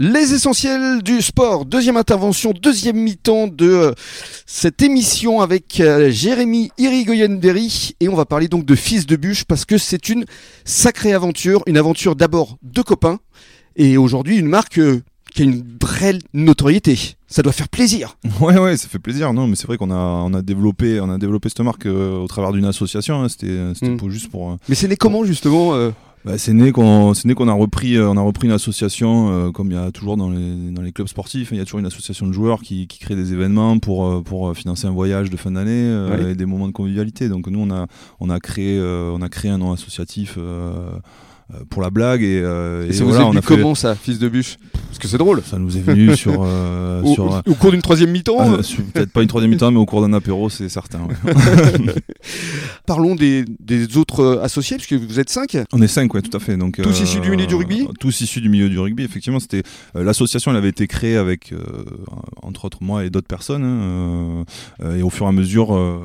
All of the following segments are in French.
Les essentiels du sport, deuxième intervention, deuxième mi-temps de euh, cette émission avec euh, Jérémy Irigoyen-Berry et on va parler donc de Fils de Bûche parce que c'est une sacrée aventure, une aventure d'abord de copains et aujourd'hui une marque euh, qui a une vraie notoriété. Ça doit faire plaisir. Ouais, ouais, ça fait plaisir. Non, mais c'est vrai qu'on a, on a développé, on a développé cette marque euh, au travers d'une association. hein. C'était, c'était Mm. pour- juste pour. euh, Mais c'est né comment justement euh, bah, c'est né qu'on, c'est né qu'on a repris, euh, on a repris une association, euh, comme il y a toujours dans les, dans les clubs sportifs. Il y a toujours une association de joueurs qui, qui crée des événements pour, euh, pour euh, financer un voyage de fin d'année euh, Ouais. et des moments de convivialité. Donc nous, on a, on a créé, euh, on a créé un nom associatif. pour la blague et, euh, Et et ça voilà, vous on est a fait- comment ça, Fils de Bûche? Que c'est drôle. ça nous est venu sur, euh, Au, sur, au cours d'une troisième mi-temps, Ah, euh, sur- peut-être pas une troisième mi-temps, mais au cours d'un apéro, c'est certain. ouais. parlons des, des autres euh, associés, puisque vous êtes cinq. On est cinq, ouais, tout à fait. Donc, Tous issus du milieu du rugby Tous issus du milieu du rugby, effectivement. C'était euh, l'association, elle avait été créée avec, euh, entre autres moi et d'autres personnes. hein, euh, euh, et au fur et à mesure, euh,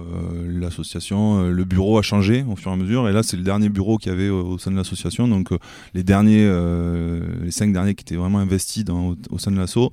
l'association, euh, le bureau a changé au fur et à mesure. Et là, c'est le dernier bureau qu'il y avait au, sein de l'association. Donc, euh, les derniers, euh, les cinq derniers qui étaient vraiment investis dans, au, sein de l'asso.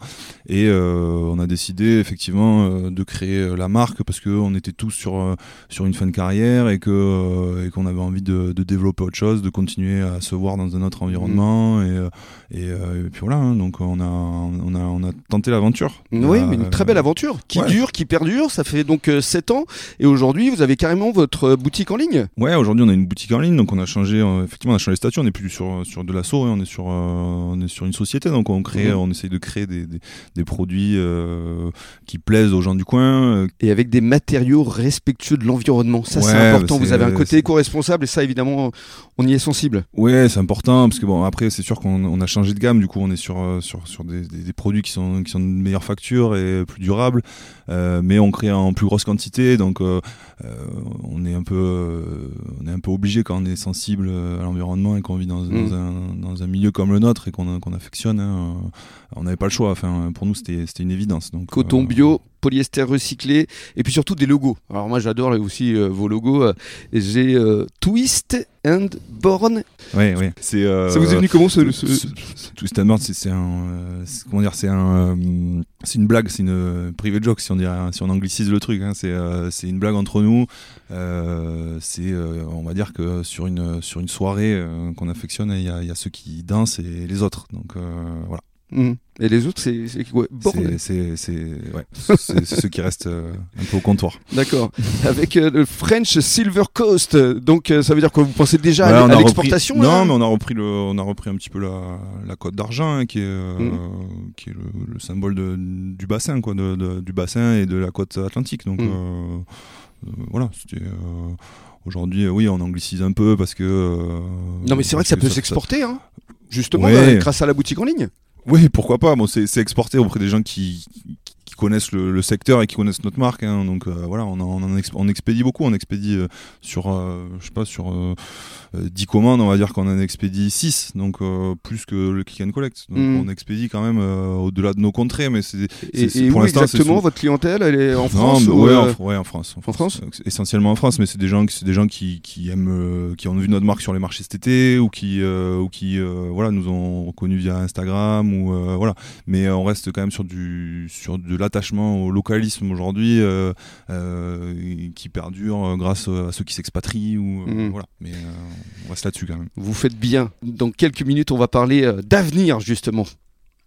Et euh, on a décidé effectivement euh, de créer euh, la marque parce qu'on était tous sur, sur une fin de carrière et qu'on avait envie de, de développer autre chose, de continuer à se voir dans un autre environnement et, euh, et, et puis voilà. hein, donc on a on a on a tenté l'aventure. Oui, mais une très belle aventure qui ouais. dure, qui perdure. Ça fait donc 7 ans. Et aujourd'hui, vous avez carrément votre boutique en ligne. Ouais, aujourd'hui on a une boutique en ligne, donc on a changé, effectivement on a changé de statut, on n'est plus sur, sur de l'assaut, hein, on est sur on est sur une société, donc on crée, Mhm. on essaye de créer des, des, des produits euh, qui plaisent aux gens du coin. euh, Et avec des matériaux respectueux de l'environnement. Ça, c'est important. bah, Vous avez un côté éco-responsable et ça, évidemment, on y est sensible. Ouais, c'est important parce que bon après c'est sûr qu'on on a changé de gamme, du coup on est sur euh, sur sur des, produits qui sont qui sont de meilleure facture et plus durables, euh, mais on crée en plus grosse quantité, donc euh, on est un peu on est un peu obligé quand on est sensible euh, à l'environnement et qu'on vit dans, Mm. dans un dans un milieu comme le nôtre et qu'on affectionne, hein, euh, on n'avait pas le choix. Enfin pour nous c'était c'était une évidence. Donc Coton euh, bio, polyester recyclé et puis surtout des logos. Alors moi, j'adore aussi euh, vos logos. Euh, J'ai euh, Twist and Born. C'est euh, ça vous est venu comment ce, ce- Ce- Twist and Burn, c'est un, euh, c'est- comment dire, c'est un, euh, c'est une blague, c'est une euh, private joke si on dirait, si on anglicise le truc. hein. c'est, euh, c'est une blague entre nous. Euh, c'est, euh, on va dire que sur une sur une soirée euh, qu'on affectionne, il y a, il y a ceux qui dansent et les autres. Donc euh, voilà. Mhm. Et les autres, c'est c'est ouais, c'est, ceux qui restent euh, un peu au comptoir. D'accord. Avec euh, le French Silver Coast. Donc euh, ça veut dire que vous pensez déjà Ouais, à, repris- l'exportation là? Non, mais on a repris le, on a repris un petit peu la, la côte d'argent, hein, qui est, Mhm. qui est le, le symbole de- du bassin, quoi, de, de- du bassin et de la côte atlantique. Donc euh, voilà, c'était. Aujourd'hui, oui, on anglicise un peu parce que. Non, mais c'est vrai que ça peut s'exporter, hein. justement, Ouais. grâce à la boutique en ligne. Oui, pourquoi pas. Bon, c'est exporté auprès des gens qui connaissent le, le secteur et qui connaissent notre marque. hein. Donc euh, voilà, on, en, on, en exp- on expédie beaucoup. On expédie euh, sur, euh, je sais pas, sur euh, euh, 10 commandes, on va dire qu'on en expédie 6. Donc plus que le click and collect. Donc Mm. on expédie quand même au-delà de nos contrées. Mais c'est pour l'instant, c'est exactement votre clientèle Elle est en non, France mais ou, ouais, en, ouais, en France. en France Essentiellement en France, mais c'est des gens, c'est des gens qui, qui aiment, qui ont vu notre marque sur les marchés cet été ou qui, ou qui, voilà, nous ont reconnus via Instagram ou voilà. Mais on reste quand même sur du, sur de l'attachement au localisme aujourd'hui, euh, euh, qui perdure euh, grâce à ceux qui s'expatrient ou Mhm. voilà. Mais on reste là-dessus quand même. Vous faites bien. Dans quelques minutes, on va parler d'avenir, justement.